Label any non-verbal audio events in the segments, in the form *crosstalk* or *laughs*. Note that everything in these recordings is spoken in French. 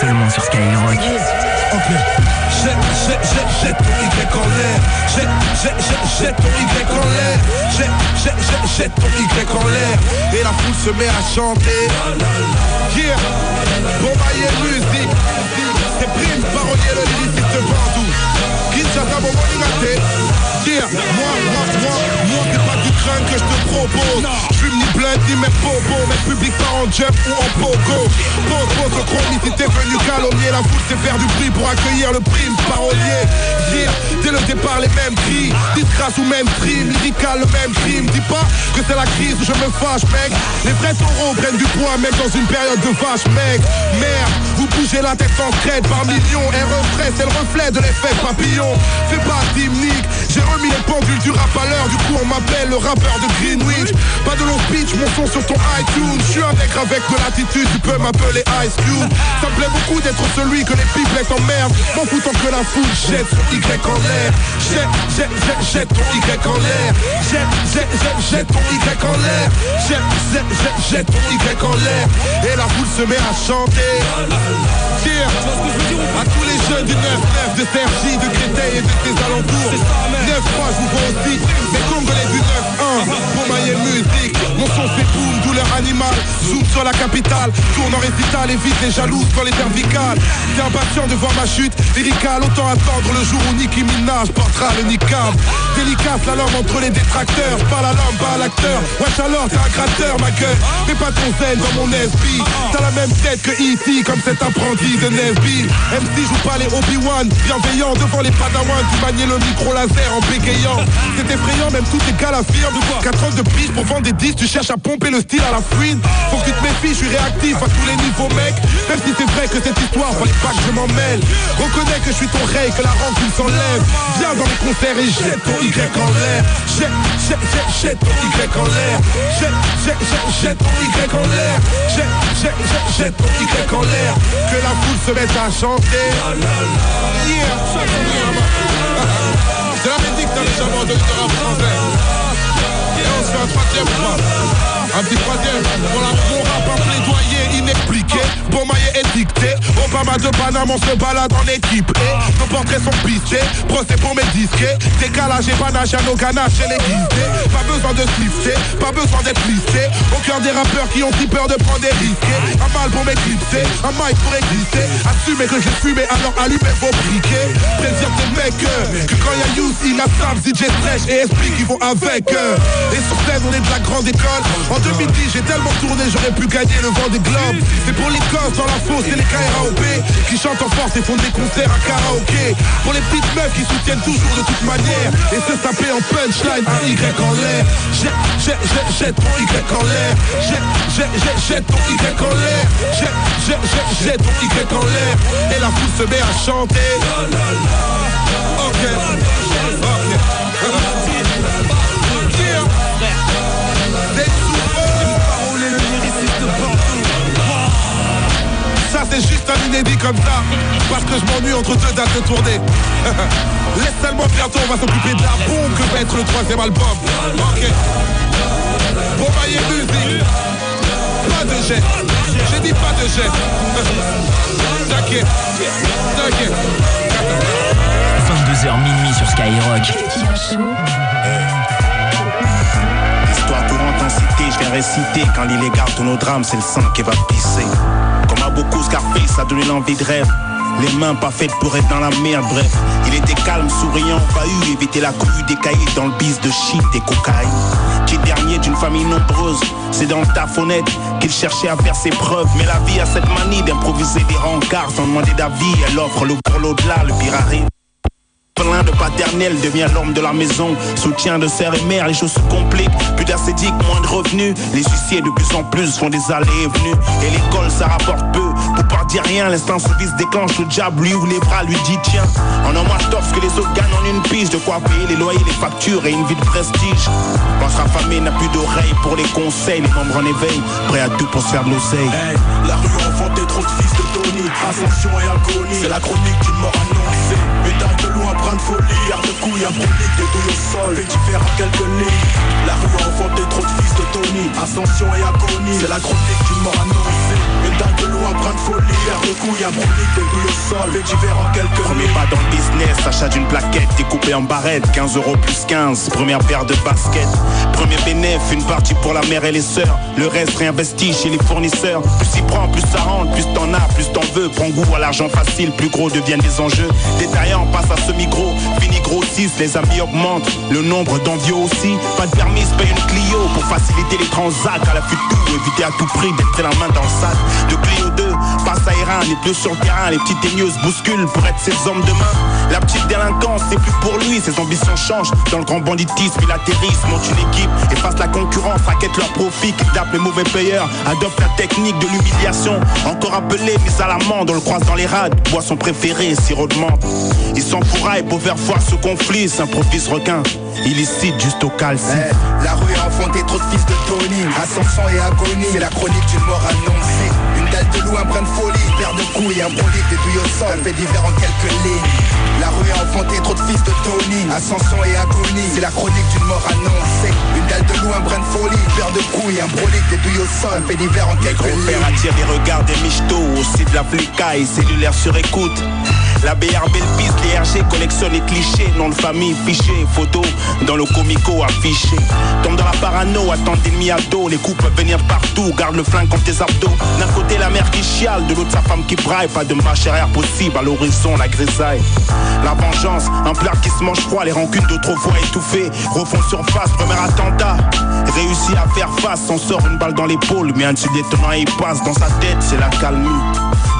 seulement sur Skyrock. Jette, jette, jette, ton Y en l'air. Jette, jette, jette, ton Y en l'air. Jette, jette, jette, ton Y en l'air. Et la foule se met à chanter. Yeah. Bon, bah. Prime, parolier, le lyriciste Bandou. Kinshasa, mon morning à Yeah. Moi, moi, moi, moi, c'est pas du crâne que je te propose. Je fume ni blinde ni mes bobos. Mes publics pas en jump ou en pogo. Pose, pose chromie si t'es venu calomnier. La foule c'est faire du bruit pour accueillir le prime parolier. Yeah. Dès le départ, les mêmes cris. Disgrâce ou même crime. Lyrical, le même crime. Dis pas que c'est la crise où je me fâche, mec. Les vrais taureaux prennent du poids, même dans une période de vache, mec. Merde, vous bougez la tête en crête par millions. Et refrais, c'est le reflet de l'effet papillon. Fais pas d'hymnique, j'ai remis les pendules du rap à l'heure. Du coup, on m'appelle le rappeur de Greenwich. Pas de long speech, mon son sur ton iTunes. Je suis un nègre avec de l'attitude, tu peux m'appeler Ice Cube. Ça me plaît beaucoup d'être celui que les pipelettes emmerdent. M'en foutant que la foule jette son Y en l'air. Jette, jette, jette, jette ton Y en l'air. Jette, jette, jette, jette ton Y en l'air. Jette, jette, jette, jette ton Y en l'air. Et la foule se met à chanter. Yeah. À tous les jeunes du 9-9 de Sergi, de Créteil et de ses alentours 9-3 je vous vois aussi Les du 9-1 Zoom sur la capitale Tourne en récital, évite les jalouses quand les cervicales. T'es impatient de voir ma chute Lyrical, autant attendre le jour où Nicki Minaj portera le niqab. Délicace la langue entre les détracteurs Pas la langue, pas l'acteur. Wesh alors, t'es un gratteur ma gueule. Fais pas ton zen dans mon SB T'as la même tête que E.T. comme cet apprenti de Nesby. MC joue pas les Obi-Wan Bienveillant devant les padawans. Tu maniais le micro laser en bégayant. C'est effrayant, même tous tes gars l'affirment. 4 ans de piste pour vendre des disques Tu cherches à pomper le style à la fouine que tu te méfies, je suis réactif à tous les niveaux mec. Même si c'est vrai que cette histoire fallait pas que je m'en mêle. Reconnais que je suis ton rey, que la rancune s'enlève. Viens dans les concerts et jette ton Y en l'air. Jette, jette, jette, jette ton Y en l'air. Jette, jette, jette, ton Y en l'air. Jette, jette, jette, ton Y en l'air. Que la foule se mette à chanter. C'est la musique dans les jamons de rap français. Et on se fait un troisième pas. Un petit troisième pour la mon rap un plaidoyer inexpliqué. Bon maillet dicté Obama de Panama on se balade en équipe. Et nos portraits sont pistés Procès pour mes disquets. Décalage et panache à nos ganaches chez les guisés Pas besoin de slifter, pas besoin d'être listé. Au cœur des rappeurs qui ont si peur de prendre des risques. Un mal pour m'éclipser, un mic pour exister. Assumez que j'ai fumé alors allumez vos briquets. Prédire que quand y'a Youth, il a Sam, DJ Stretch et Esprit qui vont avec Et sur scène on est de la grande école en 2010, j'ai tellement tourné, j'aurais pu gagner le vent des globes. C'est pour les gosses dans la fosse et les KRAOP qui chantent en force et font des concerts à karaoké. Pour les petites meufs qui soutiennent toujours de toute manière et se taper en punchline un Y en l'air. Jette, jette, jette, ton Y en l'air. Jette, jette, jette, ton Y en l'air. Jette, jette, jette, ton Y en l'air. Et la foule se met à chanter. Juste un inédit comme ça Parce que je m'ennuie entre deux dates de tournée. *laughs* Laisse seulement bientôt on va s'occuper de la bombe que va être le troisième album. Ok. Bon bah Pas de jet. J'ai dit pas de jet. *laughs* T'inquiète. T'inquiète 22h minuit sur Skyrock Histoire pour intensité, je viens réciter Quand l'illégal tourne au drame, c'est le sang qui va pisser Comme à beaucoup Scarface, ça donné l'envie de rêve les mains pas faites pour être dans la merde, bref. Il était calme, souriant, pas eu, éviter la cohue des cahiers dans le bis de shit et cocaïne. Qui dernier d'une famille nombreuse, c'est dans ta fenêtre qu'il cherchait à faire ses preuves. Mais la vie a cette manie d'improviser des rencarts sans demander d'avis. Elle offre le pour l'au-delà, le pire. De paternel devient l'homme de la maison. Soutien de sœur et mère, les choses se compliquent. Plus d'acédique, moins de revenus. Les huissiers de plus en plus font des allées et venues Et l'école ça rapporte peu. Pour pas dire rien, l'instant service déclenche. Le diable lui ouvre les bras, lui dit tiens. En un mois je que les autres gagnent en une pige. De quoi payer les loyers, les factures et une vie de prestige. Quand sera famille n'a plus d'oreilles pour les conseils Les membres en éveil, prêts à tout pour se faire de l'oseille. La rue enfantait trop de fils de Tony. Ascension et agonie C'est la chronique d'une mort annoncée de folie Air de couille, impronique, des au sol. Fait différents quelques lignes La rue a enfanté trop de fils de Tony. Ascension et agonie C'est la chronique d'une mort Médaille de folie Air de couille couilles, un brolique, des au sol, fait divers en quelques Premier pas dans le business, achat d'une plaquette découpée en barrette, 15 euros plus 15, première paire de baskets. Premier bénéf, une partie pour la mère et les sœurs, le reste réinvesti chez les fournisseurs. Plus s'y prend, plus ça rentre, plus t'en as, plus t'en veux. Prends goût à l'argent facile, plus gros deviennent les enjeux. Détaillant passe à semi-gros, fini grossissent, les amis augmentent, le nombre d'envieux aussi. Pas de permis, paye une Clio pour faciliter les transacts à la future, éviter à tout prix d'être la main dans le sac. De Clio 2, passe à Iran, les bleus sur le terrain, les petites teigneuses bousculent pour être ses hommes demain. La petite délinquance, c'est plus pour lui, ses ambitions changent. Dans le grand banditisme, il atterrisse, monte une équipe, efface la concurrence, raquette leur profit, kidnappe les mauvais payeurs, adopte la technique de l'humiliation. Encore appelé, mise à l'amende, on le croise dans les rades, boisson préférée, sirop de menthe. Il s'enfouraille pour faire voir ce conflit, s'improvise requin, illicite juste au calci. Eh, la rue a enfanté trop de fils de Tony Ascension et agonie, c'est la chronique d'une mort annoncée Une dalle de loup, un brin de folie, paire de couilles, un brolique, des douilles au sol, fait divers en quelques lignes. La rue a enfanté trop de fils de Tony. Ascension et agonie, c'est la chronique d'une mort annoncée. Une dalle de loup, un brin de folie, paire de couilles, un brolique, des douilles au sol, fait divers en quelques lignes. attirent les regards des michtos, aussi de la flicaille, cellulaire sur écoute. La BRB le piste, les RG collectionnent les clichés, nom de famille, fichier, photo, dans le comico affiché. Tombe dans la parano, attend d'ennemis à dos, les coups peuvent venir partout, garde le flingue contre tes abdos. D'un côté la mère qui chiale, de l'autre sa femme qui braille, pas de marche arrière possible, à l'horizon la grisaille. La vengeance, un plat qui se mange froid, les rancunes d'autrefois étouffées, refont surface, premier attentat. Réussit à faire face, on sort une balle dans l'épaule, mais un petit détonnant il passe dans sa tête, c'est la calmie.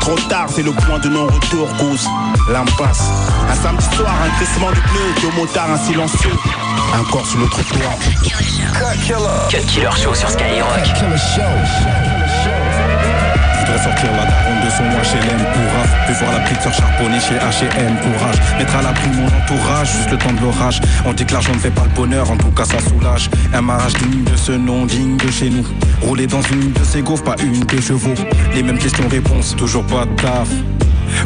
Trop tard, c'est le point de non-retour, cause l'impasse. Un samedi soir, un crissement du pneu, deux motards, un silencieux. Un corps sur le trottoir. Cut Killer Show sur Skyrock. Voudrais sortir la daronne de son HLM pour raf Puis voir la petite sœur chez H&M courage. Mettre à l'abri mon entourage, juste le temps de l'orage. On dit que l'argent ne fait pas le bonheur, en tout cas ça soulage. Un mariage digne de ce nom, digne de chez nous. Rouler dans une de ces gaufres, pas une de chevaux Les mêmes questions-réponses, toujours pas de taf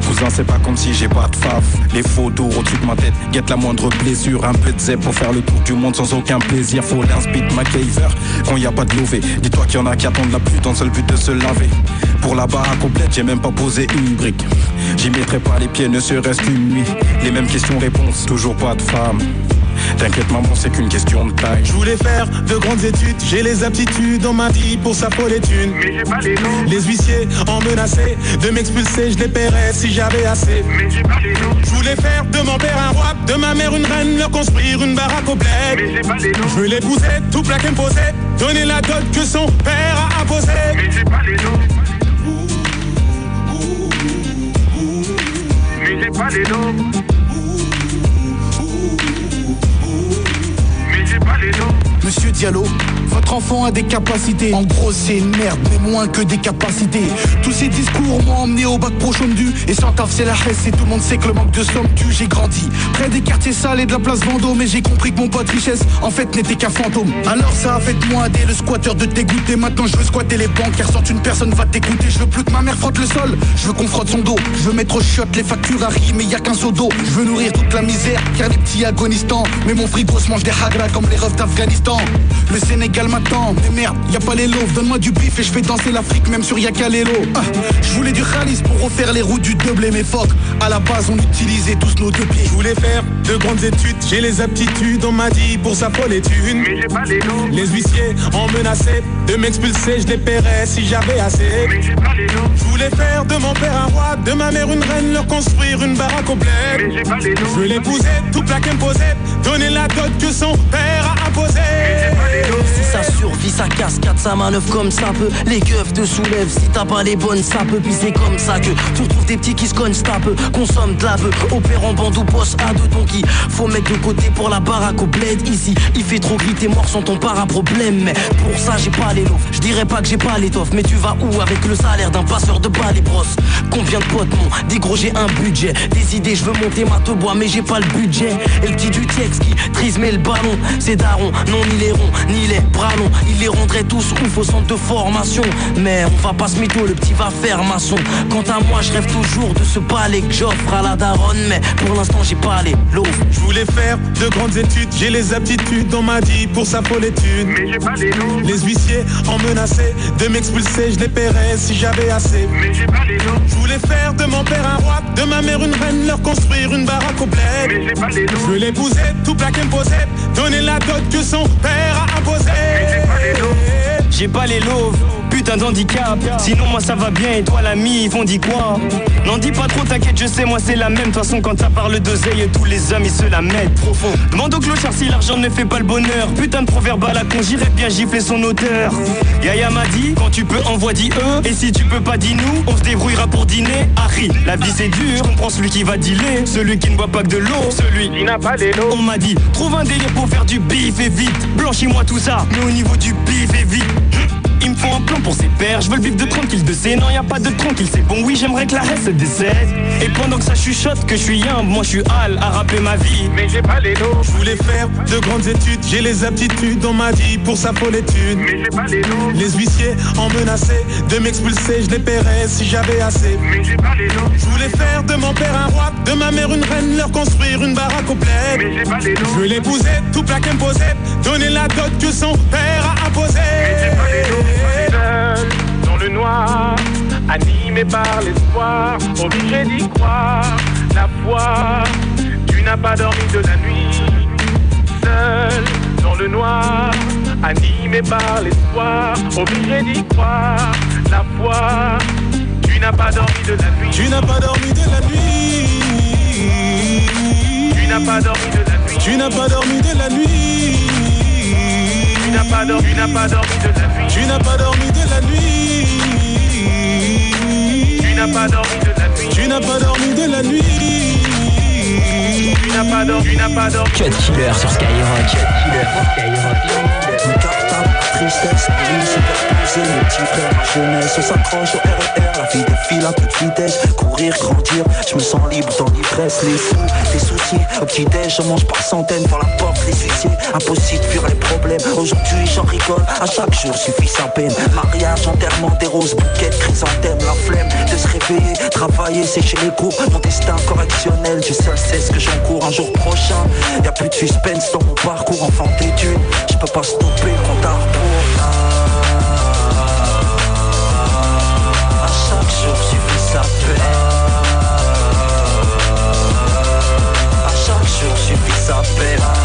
Cousin, c'est pas comme si j'ai pas de faf. Les photos au-dessus de ma tête, guette la moindre blessure. Un peu de zèbre pour faire le tour du monde sans aucun plaisir. Faut l'inspire MacGyver quand y a pas de lové. Dis-toi qu'il y en a qui attendent la pluie dans seul but de se laver. Pour la barre complète, j'ai même pas posé une brique. J'y mettrai pas les pieds, ne serait-ce qu'une nuit. Les mêmes questions-réponses, toujours pas de femme. T'inquiète maman, c'est qu'une question de taille. Je voulais faire de grandes études, j'ai les aptitudes dans ma vie pour sa folle étude. Mais j'ai pas les noms, Les huissiers en menaçaient de m'expulser, je les paierais si j'avais assez. mais j'ai pas les noms, Je voulais faire de mon père un roi, de ma mère une reine, leur construire une baraque au bled. mais j'ai pas les noms, Je veux l'épouser, tout plaquer me poser, donner la dot que son père a imposée. Enfant a des capacités. En gros, c'est une merde, mais moins que des capacités. Tous ces discours m'ont emmené au bac pro du Et sans taf, c'est la hesse, et tout le monde sait que le manque de somme tue. J'ai grandi près des quartiers sales et de la place Vendôme. Mais j'ai compris que mon pote richesse, en fait, n'était qu'un fantôme. Alors ça a fait de moi dès le squatteur de dégoûter. Maintenant, je veux squatter les banques, car sorte une personne va t'écouter. Je veux plus que ma mère frotte le sol, je veux qu'on frotte son dos. Je veux mettre au shot les factures à mais y a qu'un seau d'eau. Je veux nourrir toute la misère, car les petits agonisants. Mais mon frigo se mange des hagras comme les refs d'Afghanistan. Le Sénégal m'attend, mais merde, y a pas les loaves. Donne-moi du bif et je fais danser l'Afrique, même sur Yakalelo. Ah, je voulais du khalis pour refaire les routes du double et mes phoques. À la base, on utilisait tous nos deux pieds. Je voulais faire de grandes études, j'ai les aptitudes, on m'a dit pour sa folle étude. Mais j'ai pas les noms, Les huissiers en menaçaient de m'expulser, je les paierais si j'avais assez. mais j'ai pas les noms, Je voulais faire de mon père un roi, de ma mère une reine, leur construire une baraque bled. mais j'ai pas les Je noms. veux l'épouser, tout plaquer me poser, donner la dot que son père a. Si ça survit, ça cascade, ça manœuvre comme ça peut. Les keufs te soulèvent, si t'as pas les bonnes, ça peut. Puis c'est comme ça que tu retrouves des petits qui se cognent, ça peu. Consomme de la peu, opère en bande ou bosse à deux. Donc faut mettre de côté pour la baraque au bled. Ici, il fait trop gris, t'es mort sans ton para-problème. Mais pour ça, j'ai pas les lots. Je dirais pas que j'ai pas l'étoffe, mais tu vas où avec le salaire d'un passeur de bas les brosses Combien de potes m'ont gros, j'ai un budget? Des idées, je veux monter ma te bois, mais j'ai pas le budget. Et le petit du texte qui trise mais le ballon, c'est daron. Non, ni les ronds, ni les bras longs. Il les rendrait tous ouf au centre de formation. Mais on va pas se mytho, le petit va faire maçon. Quant à moi, je rêve toujours de ce palais que j'offre à la daronne. Mais pour l'instant, j'ai pas les lots. Je voulais faire de grandes études, j'ai les aptitudes, on m'a dit pour sa folle étude. Mais j'ai pas les noms, Les huissiers en menaçaient de m'expulser, je les paierais si j'avais assez. mais j'ai pas les noms, Je voulais faire de mon père un roi, de ma mère une reine, leur construire une baraque au bled. Mais j'ai pas les Je loups. veux l'épouser, tout plaquer imposé, donner la dot que son père a imposée. j'ai pas les loups. Putain d'handicap. Sinon, moi ça va bien et toi, l'ami, ils vont dire quoi? N'en dis pas trop, t'inquiète, je sais, moi c'est la même. De toute façon, quand ça parle d'oseille, tous les hommes ils se la mettent profond. Demande au clochard si l'argent ne fait pas le bonheur. Putain de proverbe à la con, j'irais bien gifler son auteur. Yaya m'a dit, quand tu peux, envoie dit eux. Et si tu peux pas, dis nous, on se débrouillera pour dîner. Harry, la vie c'est dur, je comprends celui qui va dealer. Celui qui ne boit pas que de l'eau, celui Il n'a pas les loups. on m'a dit, trouve un délire pour faire du bif et vite. Blanchis-moi tout ça, mais au niveau du bif et vite. Il me faut un plan pour ces pères, je veux le bif de tranquille de C. Non, y a pas de tranquille, c'est bon, oui, j'aimerais que la reste se décède. Et pendant que ça chuchote, que je suis humble, moi je suis hal à rapper ma vie. Mais j'ai pas les loups. Je voulais faire de grandes études, j'ai les aptitudes dans ma vie pour sa folle étude. Mais j'ai pas les loups. Les huissiers en menaçaient de m'expulser, je les paierais si j'avais assez. Mais j'ai pas les loups. Je voulais faire de mon père un roi, de ma mère une reine, leur construire une baraque bled. Mais j'ai pas les Je loups. veux l'épouser, tout plaquer imposé, donner la dot que son père a imposée. Mais j'ai pas les loups. Seul dans le noir, animé par l'espoir, obligé d'y croire. La foi, tu n'as pas dormi de la nuit. Seul dans le noir, animé par l'espoir, obligé d'y croire. La foi, tu n'as pas dormi de la nuit. Tu n'as pas dormi de la nuit. Tu n'as pas dormi de la nuit. Tu n'as pas dormi de la nuit. Tu n'as pas dormi, tu n'as pas dormi de la nuit. Tu n'as pas dormi de la nuit. Tu n'as pas dormi de la nuit. Tu n'as pas dormi de la nuit. Tu n'as pas dormi, tu n'as pas dormi. Cut killer sur Skyrock. Cut killer sur Skyrock. Tristesse, oui, superposé, mes petits frères, ma jeunesse, on s'accroche au RER, la vie défile à toute vitesse, courir, grandir, je me sens libre dans l'ivresse, les sous, les soucis, au petit déj, je mange par centaines, pour la porte, les huissiers, impossible, fuir les problèmes, aujourd'hui j'en rigole, à chaque jour suffit sa peine, mariage, enterrement, des roses, bouquets, de chrysanthèmes, la flemme de se réveiller, travailler, sécher les cours, mon destin correctionnel, je seul sais ce que j'encours, un jour prochain, y a plus de suspense dans mon parcours, enfant d'études, je peux pas stopper le compte suffit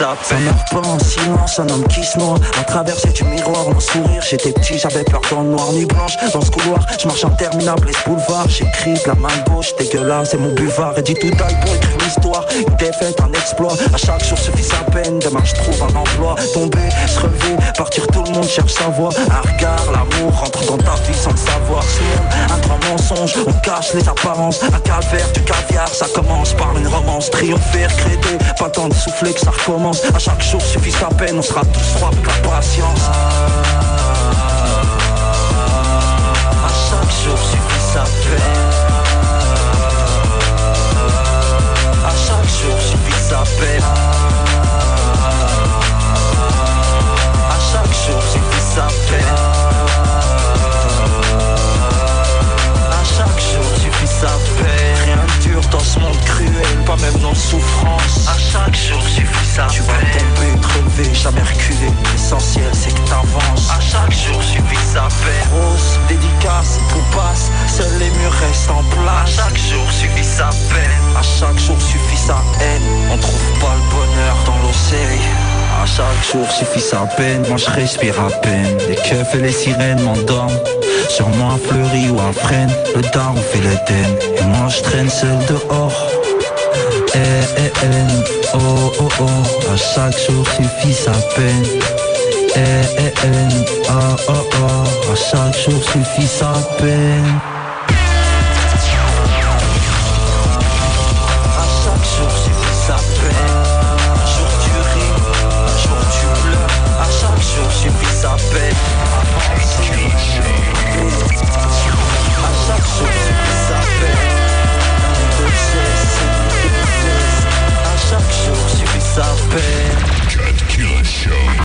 jour suffit sa peine. Un heure pas en silence, un homme qui se noie. À traverser du miroir, mon sourire. J'étais petit, j'avais peur dans le noir, nuit blanche. Dans ce couloir, je marche interminable, les boulevards. J'écris la main gauche, dégueulasse, c'est mon buvard. Et dit tout taille pour écrire l'histoire. Une défaite, un exploit. À chaque jour suffit sa peine. Demain, je trouve un emploi. Tomber, se relever, partir, tout le monde cherche sa voie. Un regard, l'amour rentre dans ta vie sans le savoir. Ce un grand mensonge, on cache les apparences. Un calvaire, du caviar, ça commence par une romance. Triompher, créer, pas temps de souffler que ça recommence. À chaque jour suffit sa peine, on sera tous froids avec la patience. Dédicace, tout passe, seuls les murs restent en place. À chaque jour suffit sa peine. À chaque jour suffit sa haine. On trouve pas le bonheur dans l'océan. À chaque jour suffit sa peine, moi je respire à peine. Les keufs et les sirènes m'endorment. Sûrement un fleuri ou un freine Le daron fait l'Éden Et moi je traîne seul dehors. Eh eh eh. Oh oh oh. À chaque jour suffit sa peine. Eh eh eh. Oh oh oh. À chaque jour suffit sa peine